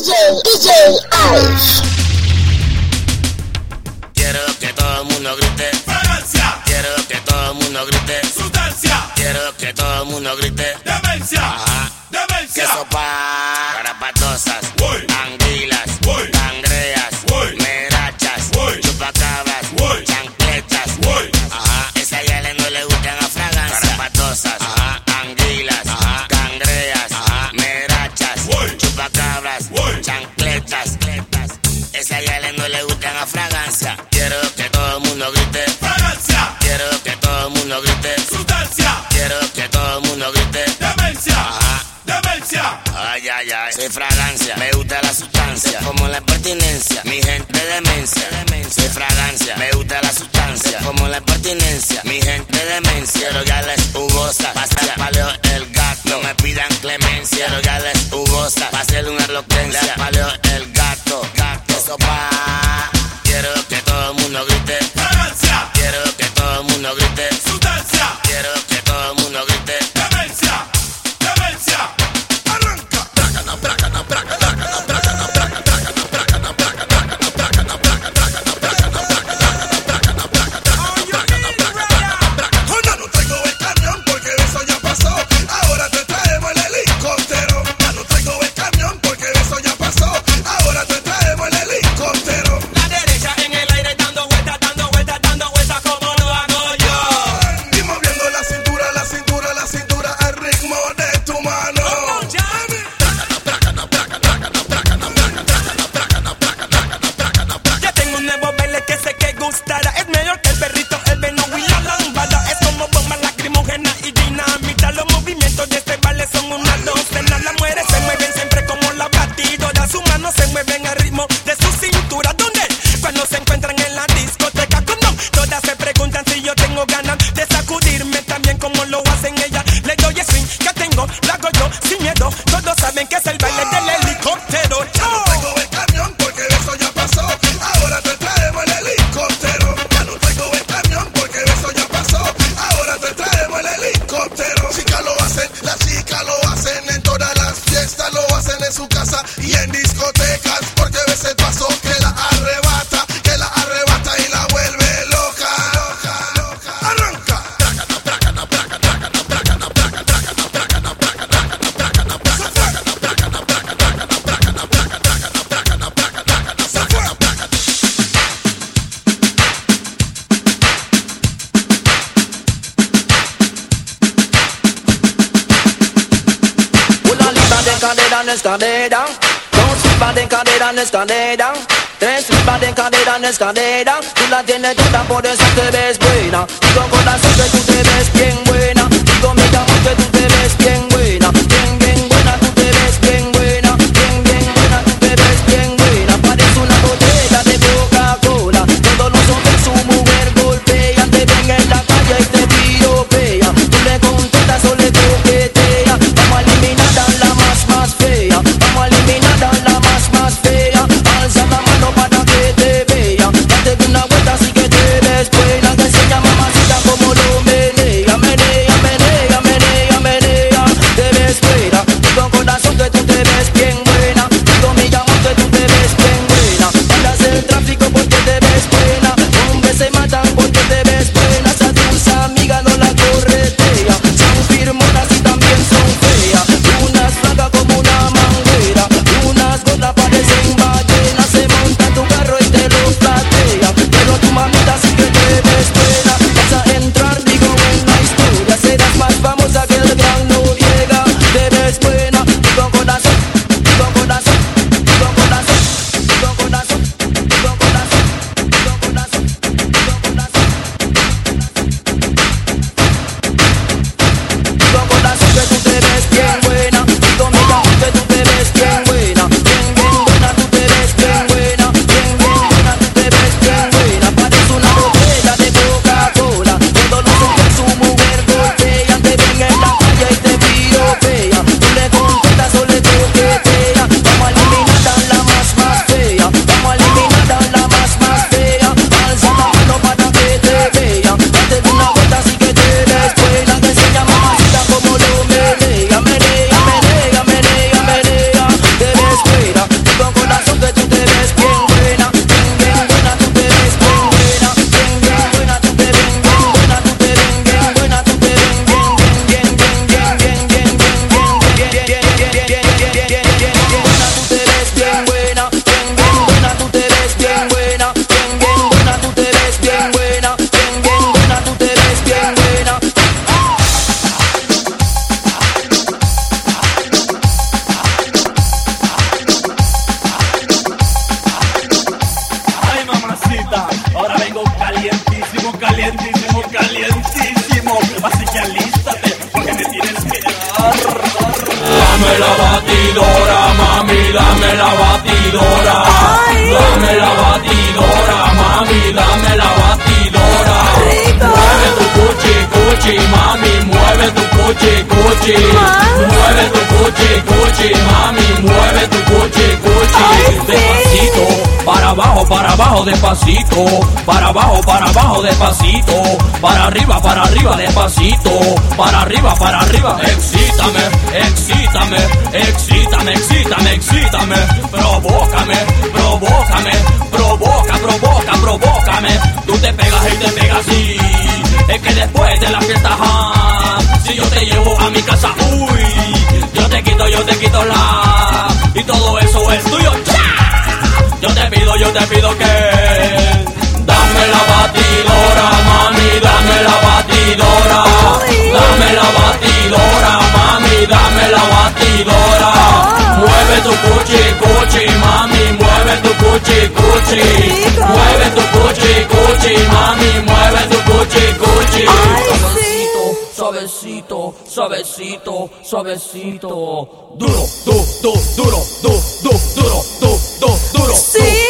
DJ, DJ Ice. escandera Tres mi paden cadera en escandera Tú la tienes toda por desarte, ves Para abajo, para abajo, despacito. Para arriba, para arriba, despacito. Para arriba, para arriba, excítame, excítame, excítame, excítame, excítame. Provócame, provócame, provoca, provoca, provócame. Tú te pegas y te pegas así. Es que después de la fiesta, ah, si yo te llevo a mi casa, uy, yo te quito, yo te quito la. Y todo eso es tuyo, ¡cha! Yo te pido, yo te pido que. Dame la batidora, mami, dame la batidora. Dame la batidora, mami, dame la batidora. Mueve tu cuchi, cuchi, mami, mueve tu cuchi, cuchi. Mueve tu cuchi, cuchi, mami, mueve tu cuchi, cuchi. Suavecito, suavecito, suavecito. Duro, du, du, duro, du, du, duro, du, du, duro, du,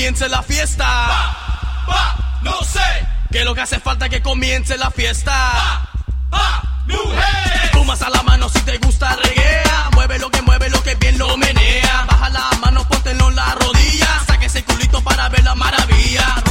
comience la fiesta. No sé. Que lo que hace falta es que comience la fiesta. Pa, new a la mano si te gusta reguea. Mueve lo que mueve lo que bien lo menea. Baja la mano, póntelo en la rodilla. Saque ese culito para ver la maravilla.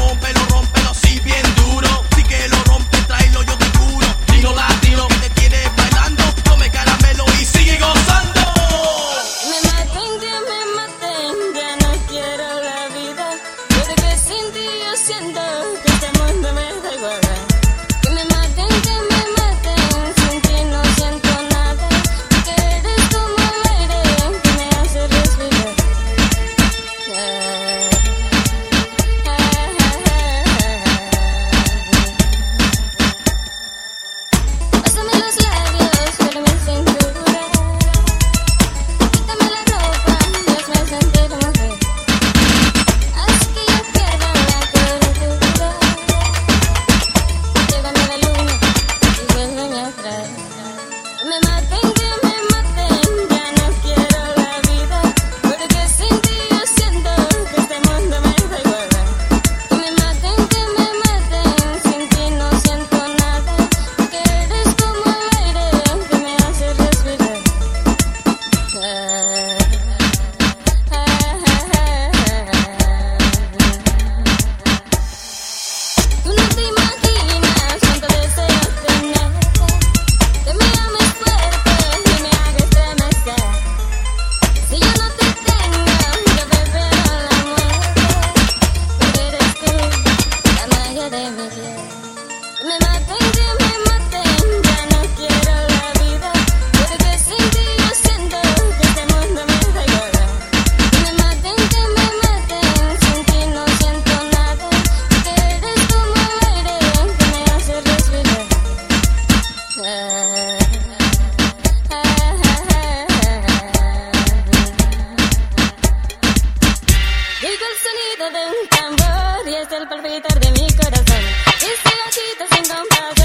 de un tambor y es el palpitar de mi corazón. Y si agito sin compás.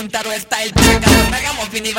un taro style. Cabrón, hagamos fin y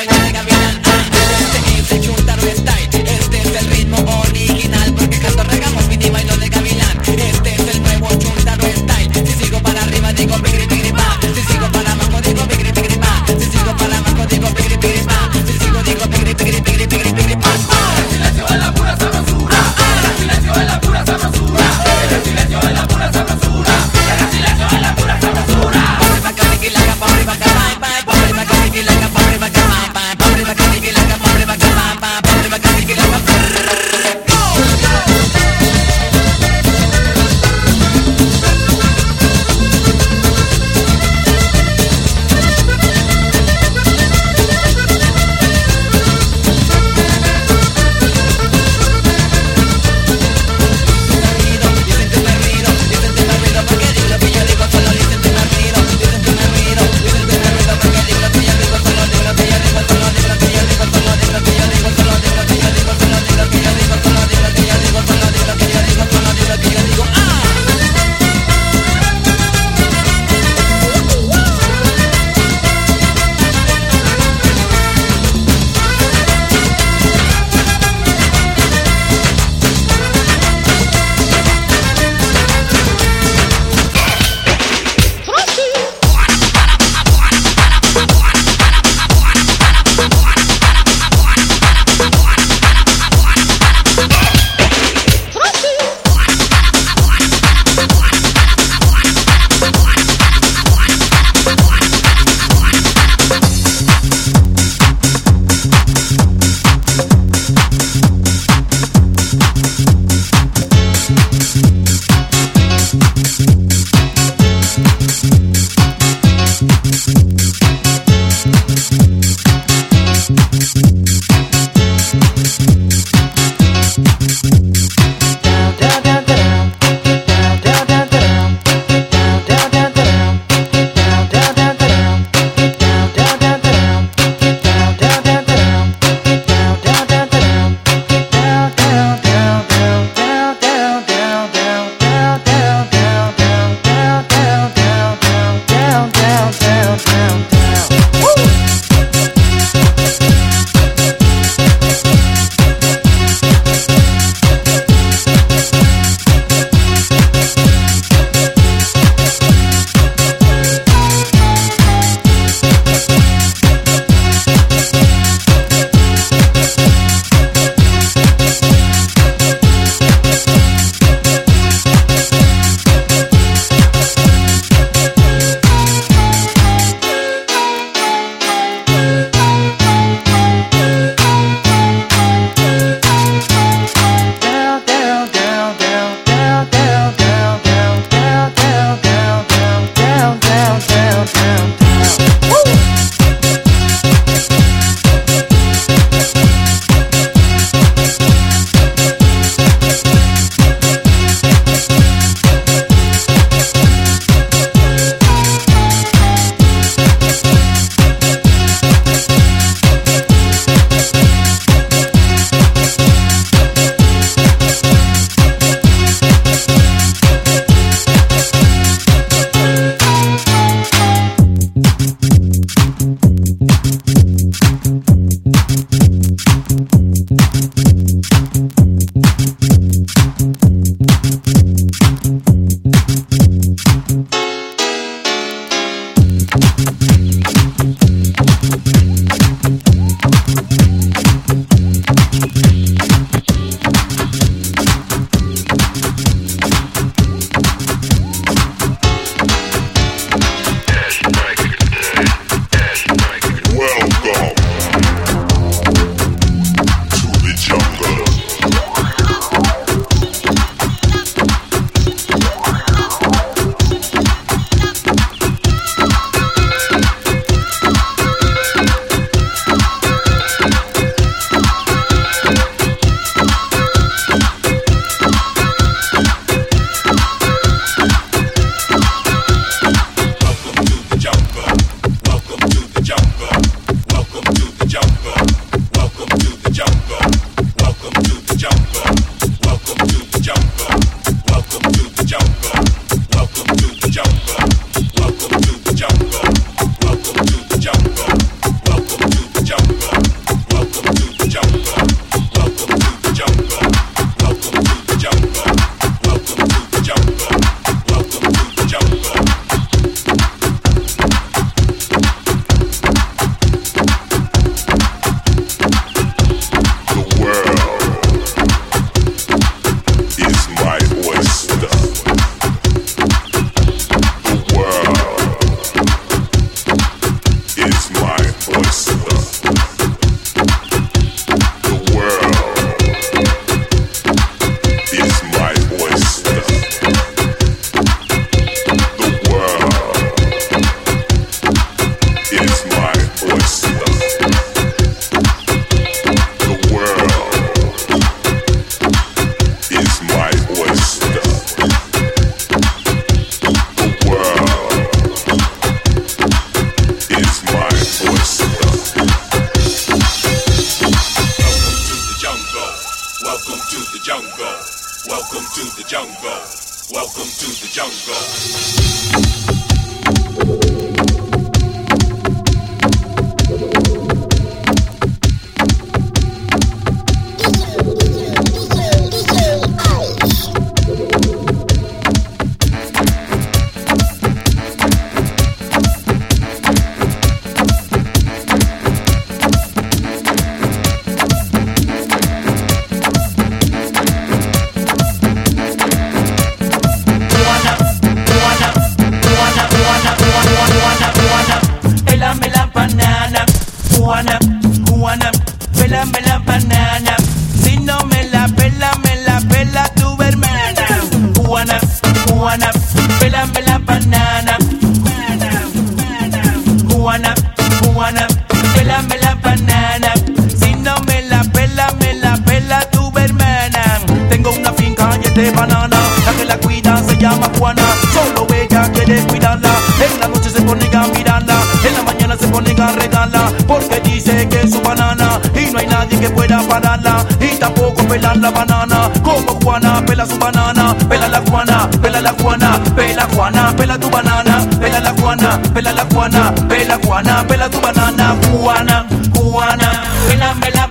Solo ella quiere cuidarla. En la noche se pone a mirarla, en la mañana se pone a regarla, porque dice que es su banana. Y no hay nadie que pueda pararla. Y tampoco pelar la banana. Como Juana pela su banana, pela la Juana, pela la Juana, pela Juana, pela tu banana, pela la Juana, pela la Juana, pela Juana, pela tu banana, Juana, Juana, pelame la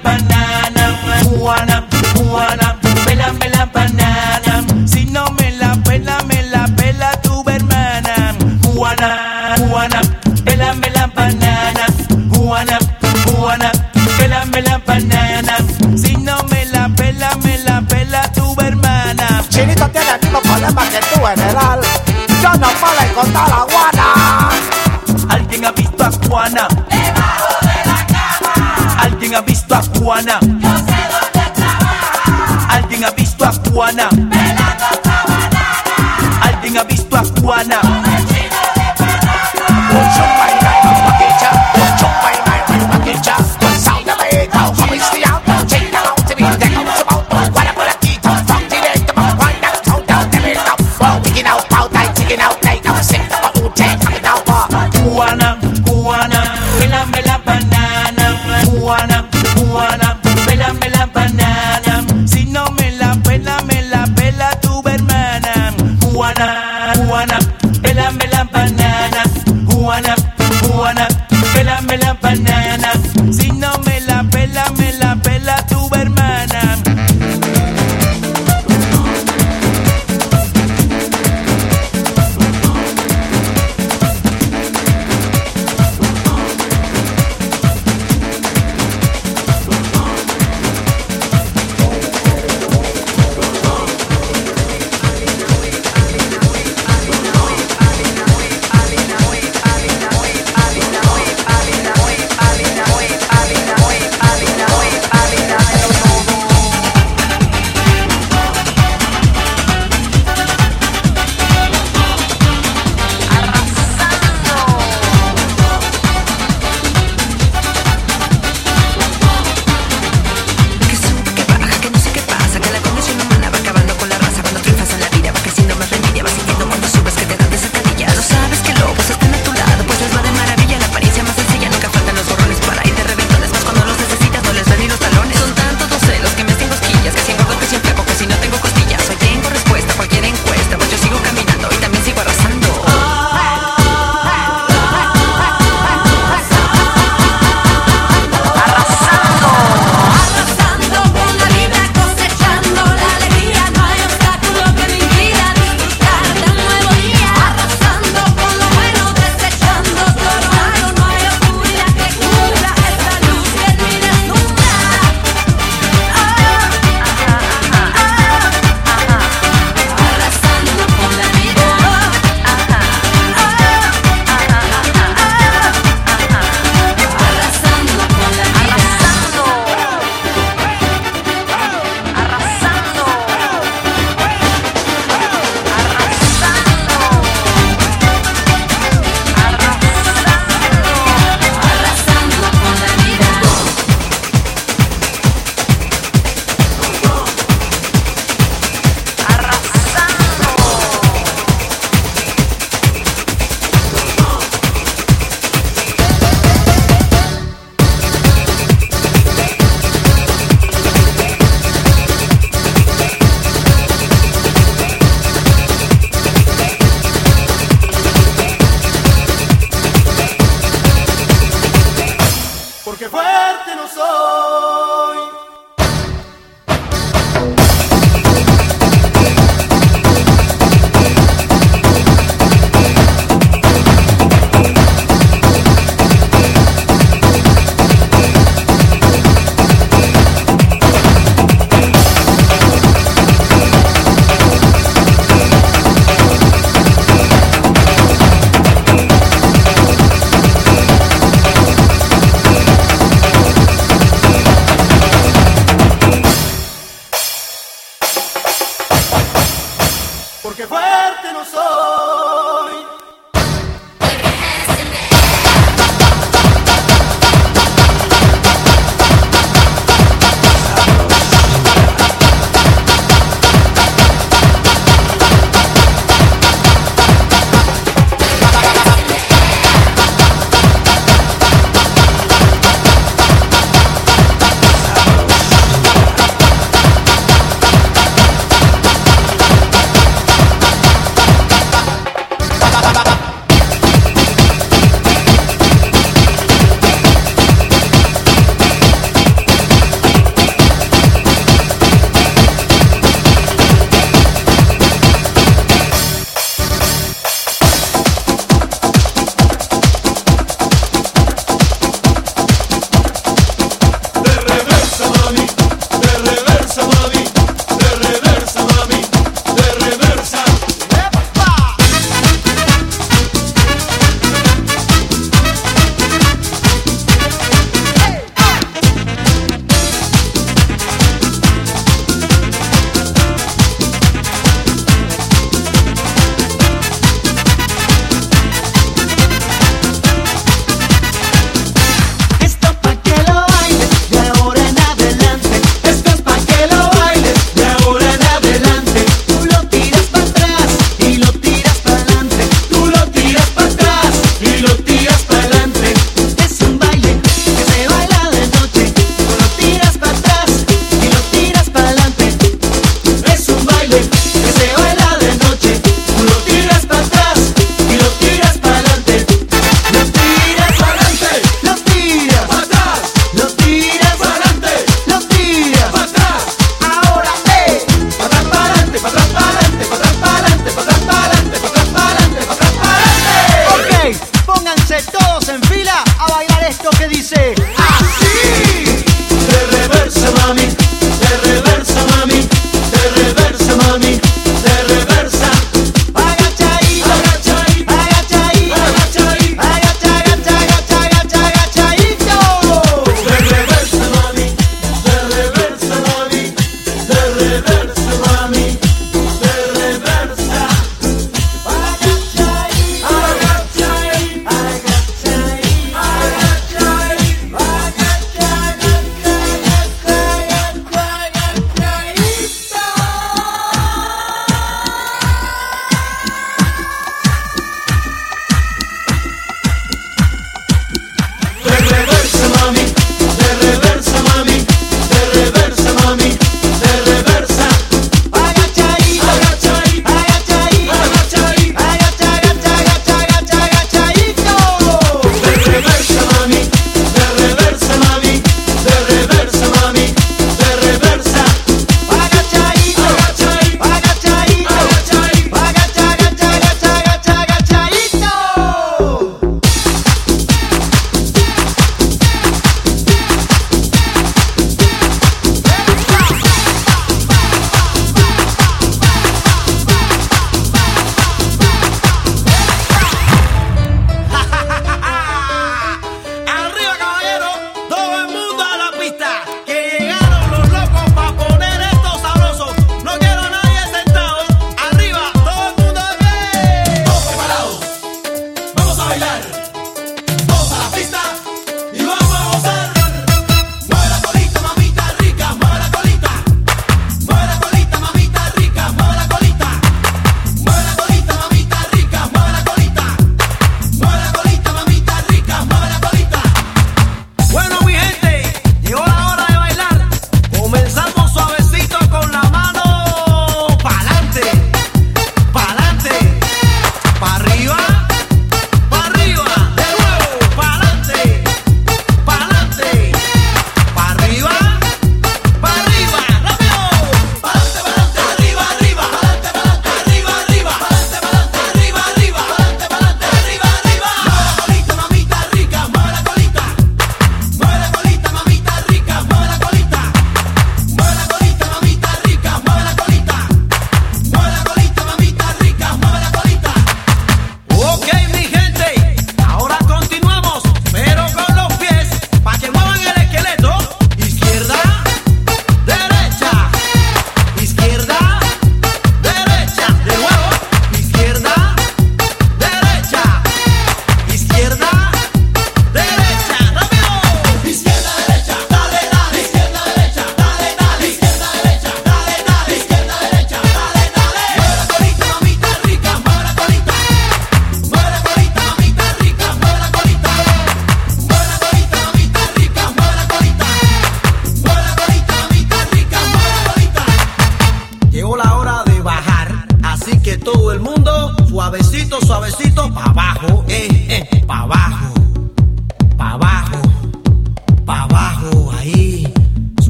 problema que tú, general. Yo no puedo encontrar la guana. ¿Alguien ha visto a Juana? Debajo de la cama. ¿Alguien ha visto a Juana? Yo sé dónde trabaja. ¿Alguien ha visto a Juana? Pelando esta banana. ¿Alguien ha visto a Juana?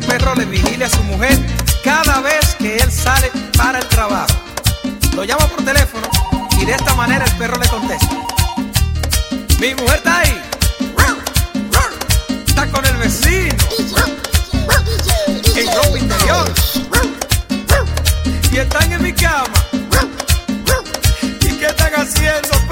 perro le vigile a su mujer cada vez que él sale para el trabajo. Lo llama por teléfono y de esta manera el perro le contesta. Mi mujer está ahí. Está con el vecino. En ropa interior. Y están en mi cama. ¿Y qué están haciendo?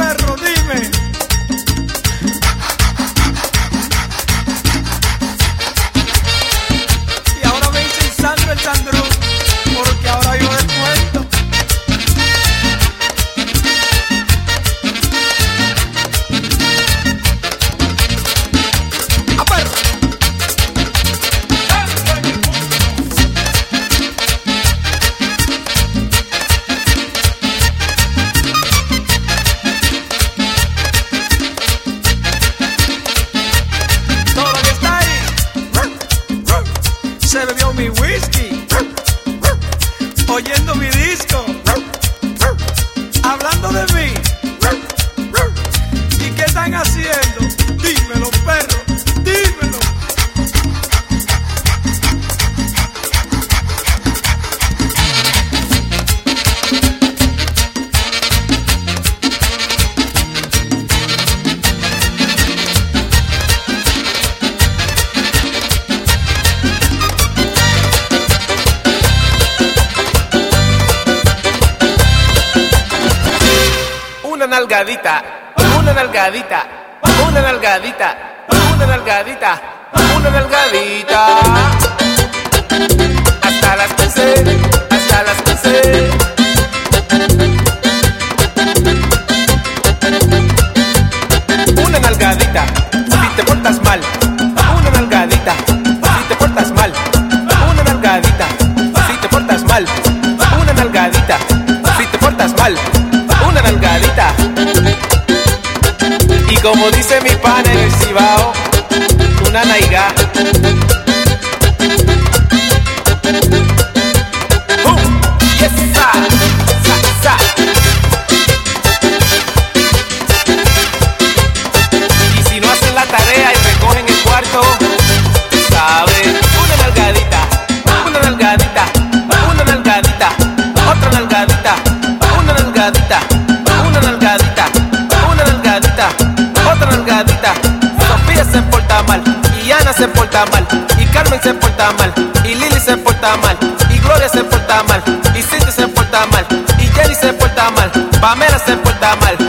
como dice mi pan en el Cibao, y Carmen se porta mal, y Lili se porta mal, y Gloria se porta mal, y Cindy se porta mal, y Jenny se porta mal, Pamela se porta mal.